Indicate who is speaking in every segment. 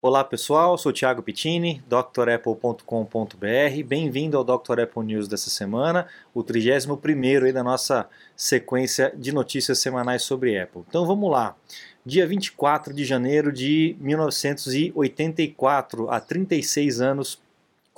Speaker 1: Olá pessoal, sou Thiago Pittini, drapple.com.br. Bem-vindo ao Dr. Apple News dessa semana, o 31 aí da nossa sequência de notícias semanais sobre Apple. Então vamos lá. Dia 24 de janeiro de 1984, há 36 anos,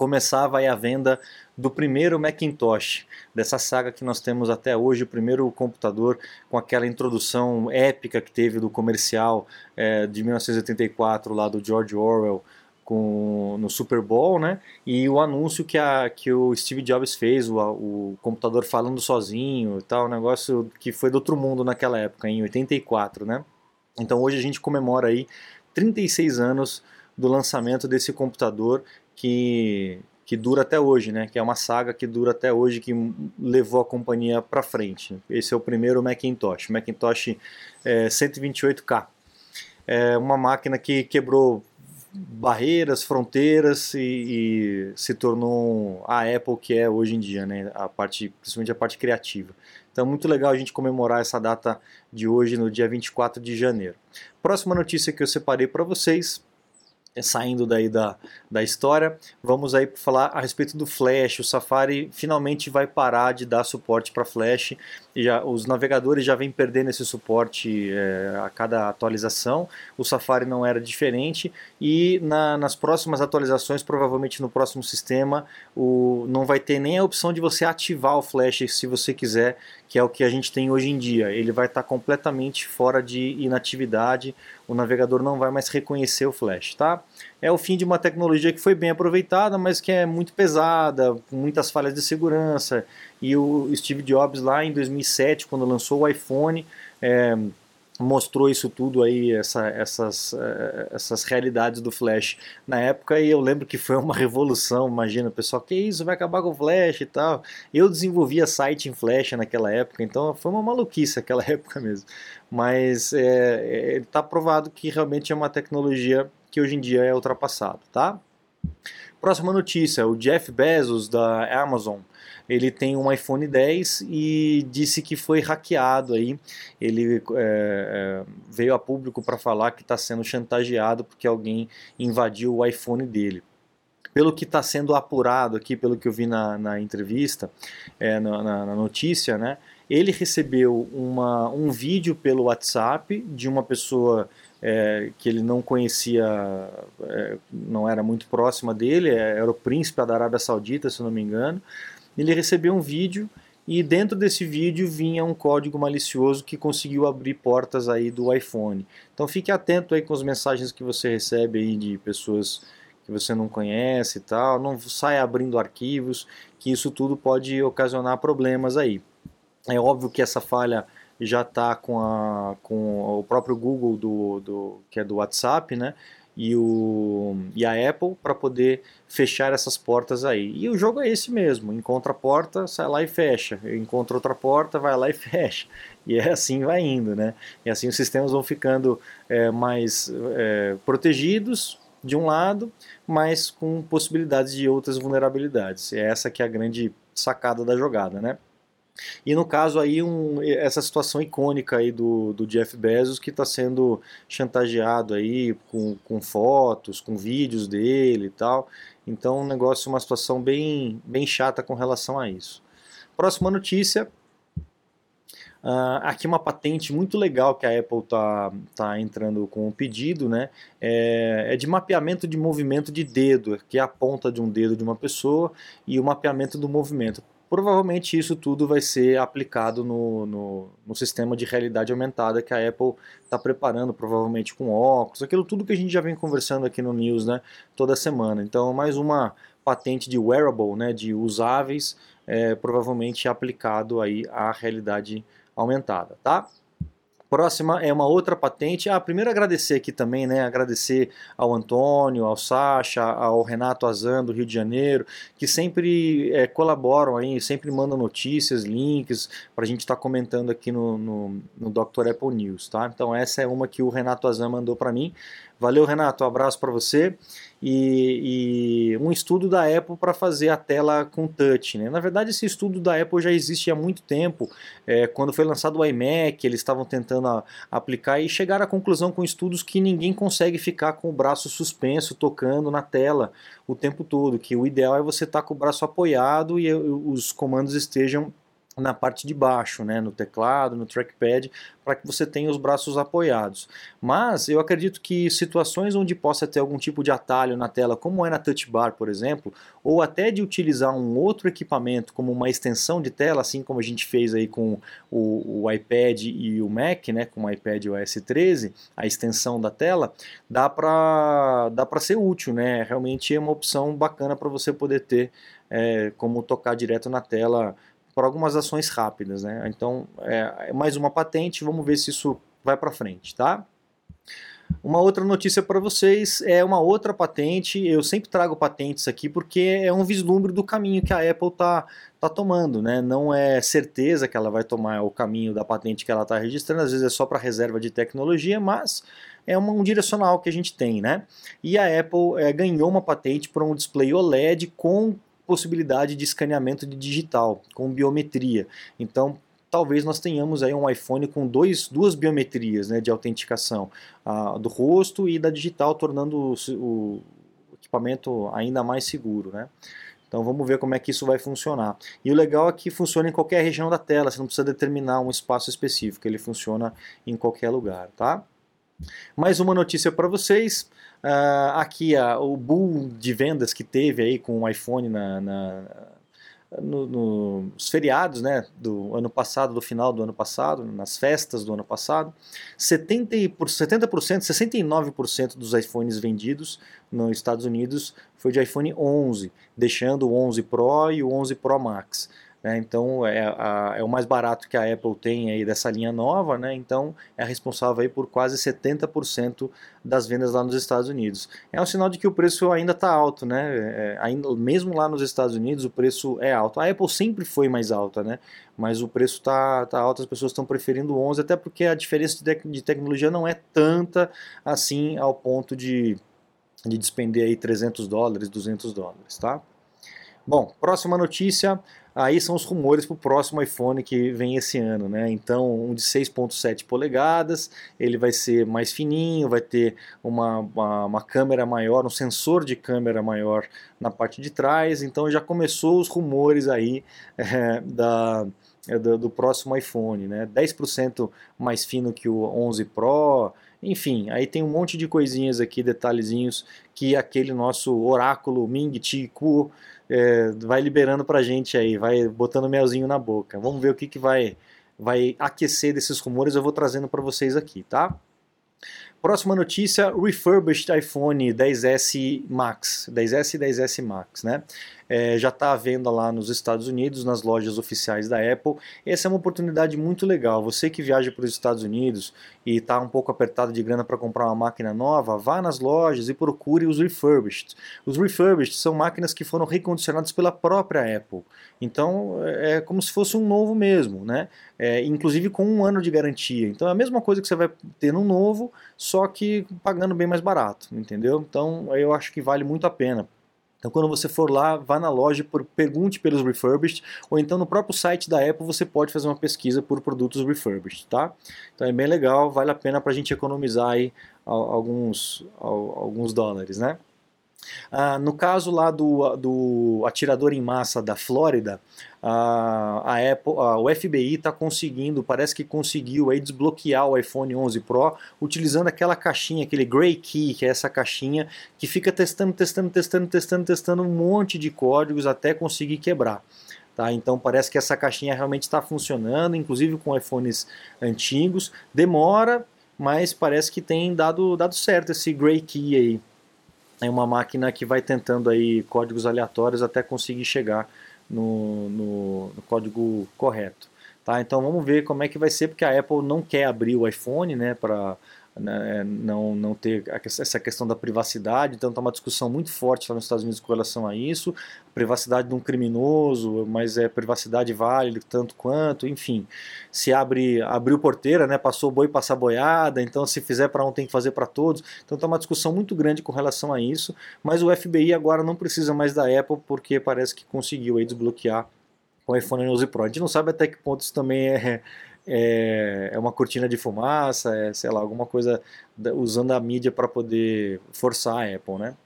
Speaker 1: começava a venda do primeiro Macintosh, dessa saga que nós temos até hoje, o primeiro computador com aquela introdução épica que teve do comercial é, de 1984 lá do George Orwell com, no Super Bowl, né? E o anúncio que, a, que o Steve Jobs fez, o, o computador falando sozinho e tal, um negócio que foi do outro mundo naquela época, em 84, né? Então hoje a gente comemora aí 36 anos do lançamento desse computador que, que dura até hoje, né? Que é uma saga que dura até hoje, que levou a companhia para frente. Esse é o primeiro Macintosh, Macintosh é, 128K. É uma máquina que quebrou barreiras, fronteiras e, e, se tornou a Apple que é hoje em dia, né? A parte, principalmente a parte criativa. Então, muito legal a gente comemorar essa data de hoje, no dia 24 de janeiro. Próxima notícia que eu separei para vocês saindo daí da, da história, vamos aí falar a respeito do Flash. O Safari finalmente vai parar de dar suporte para Flash. Já, os navegadores já vêm perdendo esse suporte é, a cada atualização. O Safari não era diferente e na, nas próximas atualizações, provavelmente no próximo sistema, o, não vai ter nem a opção de você ativar o Flash se você quiser, que é o que a gente tem hoje em dia. Ele vai estar completamente fora de inatividade. O navegador não vai mais reconhecer o Flash, tá? É o fim de uma tecnologia que foi bem aproveitada, mas que é muito pesada, com muitas falhas de segurança. E o Steve Jobs lá em 2007, quando lançou o iPhone, é, mostrou isso tudo aí, essa, essas, eh, essas realidades do Flash na época, e eu lembro que foi uma revolução, imagina, pessoal, que isso, vai acabar com o Flash e tal. Eu desenvolvia site em Flash naquela época, então foi uma maluquice aquela época mesmo. Mas está é, é, tá provado que realmente é uma tecnologia que hoje em dia é ultrapassado, tá? Próxima notícia, o Jeff Bezos da Amazon, ele tem um iPhone 10 e disse que foi hackeado aí. Ele é, é veio a público para falar que está sendo chantageado porque alguém invadiu o iPhone dele. Pelo que está sendo apurado aqui, pelo que eu vi na, na entrevista, é, na, na, notícia, né? Ele recebeu uma, um vídeo pelo WhatsApp de uma pessoa é, que ele não conhecia, é, não era muito próxima dele, é, era o príncipe da Arábia Saudita, se não me engano. Ele recebeu um vídeo e dentro desse vídeo vinha um código malicioso que conseguiu abrir portas aí do iPhone. Então fique atento aí com as mensagens que você recebe aí de pessoas que você não conhece e tal, não saia abrindo arquivos, que isso tudo pode ocasionar problemas aí. É óbvio que essa falha já está com, com o próprio Google, do, do, que é do WhatsApp, né? E, o, e a Apple para poder fechar essas portas aí. E o jogo é esse mesmo: encontra a porta, sai lá e fecha. Encontra outra porta, vai lá e fecha. E é assim vai indo, né? E assim os sistemas vão ficando é, mais é, protegidos de um lado, mas com possibilidades de outras vulnerabilidades. É essa que é a grande sacada da jogada, né? E no caso aí, um, essa situação icônica aí do, do Jeff Bezos que está sendo chantageado aí com, com fotos, com vídeos dele e tal. Então um negócio, uma situação bem, bem chata com relação a isso. Próxima notícia. Uh, aqui uma patente muito legal que a Apple está tá entrando com um pedido, né? É, é, de mapeamento de movimento de dedo, que é a ponta de um dedo de uma pessoa e o mapeamento do movimento provavelmente isso tudo vai ser aplicado no, no, no sistema de realidade aumentada que a Apple está preparando, provavelmente com óculos, aquilo tudo que a gente já vem conversando aqui no News né, toda semana. Então, mais uma patente de wearable, né, de usáveis, é, provavelmente aplicado aí à realidade aumentada, tá? Próxima é uma outra patente. Ah, primeiro agradecer aqui também, né? Agradecer ao Antônio, ao Sacha, ao Renato Azan do Rio de Janeiro, que sempre é, colaboram aí, sempre mandam notícias, links para a gente estar tá comentando aqui no, no, no Dr. Apple News, tá? Então essa é uma que o Renato Azan mandou para mim. Valeu, Renato, um abraço para você. E, e, um estudo da Apple para fazer a tela com touch. Né? Na verdade, esse estudo da Apple já existe há muito tempo. É, quando foi lançado o iMac, eles estavam tentando a, aplicar e chegaram à conclusão com estudos que ninguém consegue ficar com o braço suspenso, tocando na tela o tempo todo. Que o ideal é você estar tá com o braço apoiado e os comandos estejam na parte de baixo, né, no teclado, no trackpad, para que você tenha os braços apoiados. Mas eu acredito que situações onde possa ter algum tipo de atalho na tela, como é na Touch Bar, por exemplo, ou até de utilizar um outro equipamento como uma extensão de tela, assim como a gente fez aí com o, o iPad e o Mac, né, com o iPad OS 13, a extensão da tela, dá para dá para ser útil, né? Realmente é uma opção bacana para você poder ter é, como tocar direto na tela por algumas ações rápidas. Né? Então, é, é mais uma patente, vamos ver se isso vai para frente. Tá? Uma outra notícia para vocês é uma outra patente. Eu sempre trago patentes aqui porque é um vislumbre do caminho que a Apple está tá tomando. Né? Não é certeza que ela vai tomar o caminho da patente que ela está registrando, às vezes é só para reserva de tecnologia, mas é um direcional que a gente tem. Né? E a Apple é, ganhou uma patente para um display OLED com possibilidade de escaneamento de digital, com biometria. Então, talvez nós tenhamos aí um iPhone com dois, duas biometrias né, de autenticação, a do rosto e da digital, tornando o, o equipamento ainda mais seguro. Né? Então vamos ver como é que isso vai funcionar. E o legal é que funciona em qualquer região da tela, você não precisa determinar um espaço específico, ele funciona em qualquer lugar. Tá? Mais uma notícia para vocês. Uh, aqui uh, o boom de vendas que teve aí com o iPhone na, na no, nos feriados né, do ano passado, do final do ano passado, nas festas do ano passado, 70%, 70% 69% dos iPhones vendidos nos Estados Unidos foi de iPhone 11, deixando o 11 Pro e o 11 Pro Max. Né? Então é, a, é, o mais barato que a Apple tem aí dessa linha nova, né? então é responsável aí por quase 70% das vendas lá nos Estados Unidos. É um sinal de que o preço ainda está alto, né? É, ainda, mesmo lá nos Estados Unidos o preço é alto. A Apple sempre foi mais alta, né? mas o preço está tá alto, as pessoas estão preferindo o 11, até porque a diferença de, de tecnologia não é tanta assim ao ponto de, de despender aí 300 dólares, 200 dólares, tá? Bom, próxima notícia, aí são os rumores para o próximo iPhone que vem esse ano, né? Então, um de 6.7 polegadas, ele vai ser mais fininho, vai ter uma, uma, uma, câmera maior, um sensor de câmera maior na parte de trás, então já começou os rumores aí é, da, é, do, do, próximo iPhone, né? 10% mais fino que o 11 Pro, enfim, aí tem um monte de coisinhas aqui, detalhezinhos, que aquele nosso oráculo Ming Chi Kuo é, vai liberando pra gente aí, vai botando melzinho na boca. Vamos ver o que, que vai, vai aquecer desses rumores, eu vou trazendo para vocês aqui, tá? Próxima notícia, refurbished iPhone 10s Max, 10s e 10s Max, né? É, já está à venda lá nos Estados Unidos, nas lojas oficiais da Apple. Essa é uma oportunidade muito legal. Você que viaja para os Estados Unidos e está um pouco apertado de grana para comprar uma máquina nova, vá nas lojas e procure os refurbished. Os refurbished são máquinas que foram recondicionadas pela própria Apple. Então é, é como se fosse um novo mesmo, né? É, inclusive com um ano de garantia. Então é a mesma coisa que você vai ter no novo, só que pagando bem mais barato, entendeu? Então eu acho que vale muito a pena. Então, quando você for lá, vá na loja, pergunte pelos refurbished, ou então no próprio site da Apple você pode fazer uma pesquisa por produtos refurbished, tá? Então é bem legal, vale a pena para a gente economizar aí alguns, alguns dólares, né? Ah, no caso lá do, do atirador em massa da Flórida, a, a Apple, a, o FBI está conseguindo, parece que conseguiu aí desbloquear o iPhone 11 Pro utilizando aquela caixinha, aquele Gray Key, que é essa caixinha que fica testando, testando, testando, testando, testando um monte de códigos até conseguir quebrar. Tá? Então parece que essa caixinha realmente está funcionando, inclusive com iPhones antigos. Demora, mas parece que tem dado, dado certo esse Gray Key aí é uma máquina que vai tentando aí códigos aleatórios até conseguir chegar no, no, no, código correto. Tá? Então vamos ver como é que vai ser, porque a Apple não quer abrir o iPhone né, para né, não, não ter essa questão da privacidade, então está uma discussão muito forte lá nos Estados Unidos com relação a isso, privacidade de um criminoso, mas é privacidade vale tanto quanto, enfim, se abre abriu porteira, né, passou boi passar boiada, então se fizer para um tem que fazer para todos, então está uma discussão muito grande com relação a isso, mas o FBI agora não precisa mais da Apple porque parece que conseguiu aí desbloquear o iPhone 11 Pro. A gente não sabe até que ponto isso também é, é, é uma cortina de fumaça, é, sei lá, alguma coisa usando a mídia para poder forçar a Apple, né?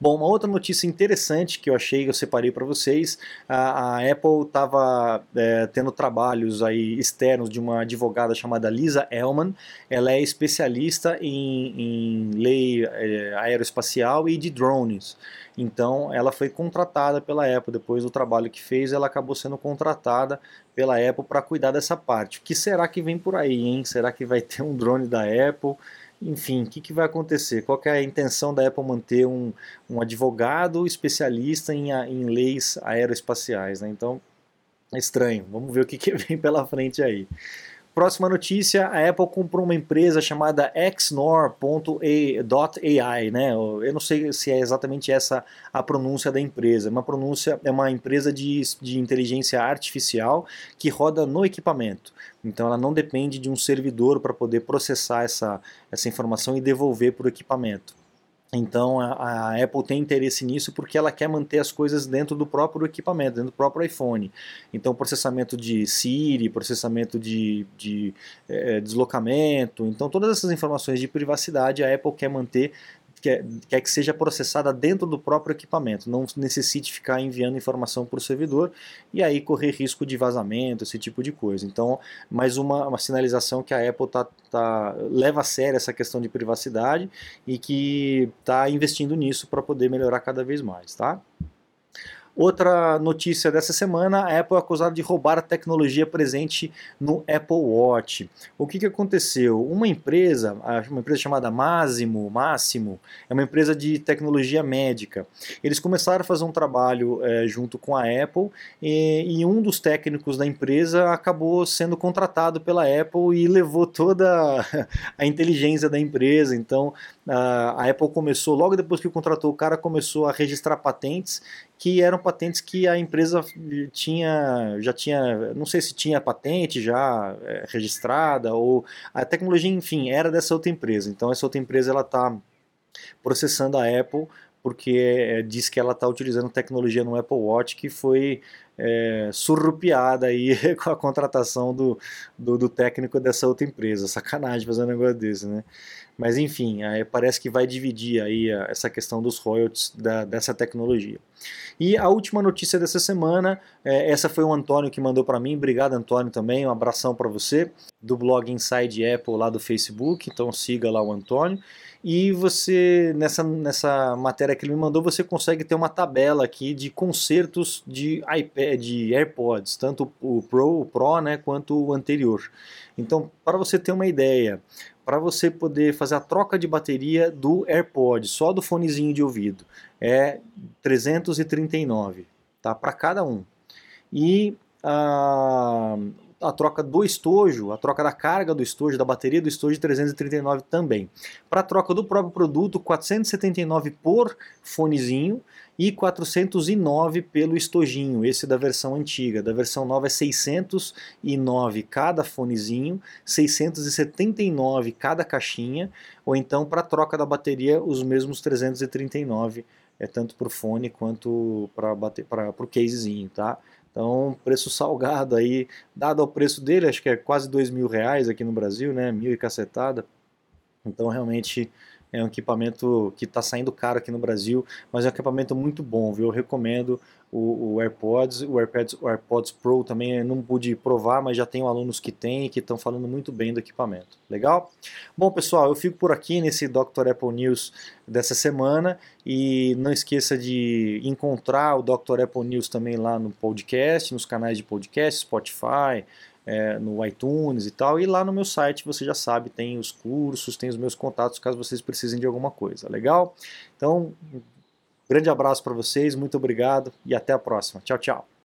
Speaker 1: Bom, uma outra notícia interessante que eu achei que eu separei para vocês, a, a Apple estava é, tendo trabalhos aí externos de uma advogada chamada Lisa Ellman. Ela é especialista em, em lei é, aeroespacial e de drones. Então, ela foi contratada pela Apple. Depois do trabalho que fez, ela acabou sendo contratada pela Apple para cuidar dessa parte. O que será que vem por aí, hein? Será que vai ter um drone da Apple? Enfim, o que, que, vai acontecer? Qual é a intenção da Apple manter um, um advogado especialista em, em leis aeroespaciais? Né? Então, é estranho. Vamos ver o que, que vem pela frente aí. Próxima notícia, a Apple comprou uma empresa chamada Xnor.ai, né? Eu não sei se é exatamente essa a pronúncia da empresa. Uma pronúncia é uma empresa de, de inteligência artificial que roda no equipamento. Então ela não depende de um servidor para poder processar essa, essa informação e devolver para o equipamento. Então a, a, Apple tem interesse nisso porque ela quer manter as coisas dentro do próprio equipamento, dentro do próprio iPhone. Então processamento de Siri, processamento de, de é, deslocamento, então todas essas informações de privacidade a Apple quer manter quer, que seja processada dentro do próprio equipamento, não necessite ficar enviando informação para o servidor e aí correr risco de vazamento, esse tipo de coisa. Então, mais uma, uma sinalização que a Apple tá, tá, leva a sério essa questão de privacidade e que está investindo nisso para poder melhorar cada vez mais. Tá? Outra notícia dessa semana, a Apple é acusada de roubar a tecnologia presente no Apple Watch. O que, que aconteceu? Uma empresa, uma empresa chamada Máximo, Máximo, é uma empresa de tecnologia médica. Eles começaram a fazer um trabalho é, junto com a Apple e, e, um dos técnicos da empresa acabou sendo contratado pela Apple e levou toda a inteligência da empresa. Então, a Apple começou, logo depois que contratou o cara, começou a registrar patentes que eram patentes que a empresa tinha, já tinha, não sei se tinha patente já é, registrada ou a tecnologia, enfim, era dessa outra empresa. Então essa outra empresa ela está processando a Apple porque é, diz que ela está utilizando tecnologia no Apple Watch que foi é, surrupiada aí com a contratação do, do, do, técnico dessa outra empresa. Sacanagem fazer um negócio desse, né? Mas enfim, parece que vai dividir aí essa questão dos royalties da, dessa tecnologia. E a última notícia dessa semana, é, essa foi o Antônio que mandou para mim. Obrigado, Antônio, também. Um abração para você, do blog Inside Apple lá do Facebook. Então siga lá o Antônio. E você, nessa, nessa matéria que ele me mandou, você consegue ter uma tabela aqui de concertos de iPad, de AirPods, tanto o Pro, o Pro, né, quanto o anterior. Então, para você ter uma ideia, para você poder fazer a troca de bateria do AirPod, só do fonezinho de ouvido, é 339, tá? Para cada um. E a, a troca do estojo, a troca da carga do estojo, da bateria do estojo, 339 também. Para a troca do próprio produto, 479 por fonezinho e 409 pelo estojinho, esse da versão antiga. Da versão nova é 609 cada fonezinho, 679 cada caixinha, ou então para troca da bateria os mesmos 339, é tanto para o fone quanto para o casezinho, tá? Então, preço salgado aí, dado ao preço dele, acho que é quase dois mil reais aqui no Brasil, né? Mil e cacetada. Então, realmente é um equipamento que está saindo caro aqui no Brasil, mas é um equipamento muito bom, viu? Eu recomendo o, o AirPods, o AirPods, o AirPods Pro também não pude provar, mas já tenho alunos que têm e que estão falando muito bem do equipamento. Legal? Bom, pessoal, eu fico por aqui nesse Dr. Apple News dessa semana e não esqueça de encontrar o Dr. Apple News também lá no podcast, nos canais de podcast, Spotify, é, no iTunes e tal. E lá no meu site, você já sabe, tem os cursos, tem os meus contatos caso vocês precisem de alguma coisa. Legal? Então, grande abraço para vocês, muito obrigado e até a próxima. Tchau, tchau.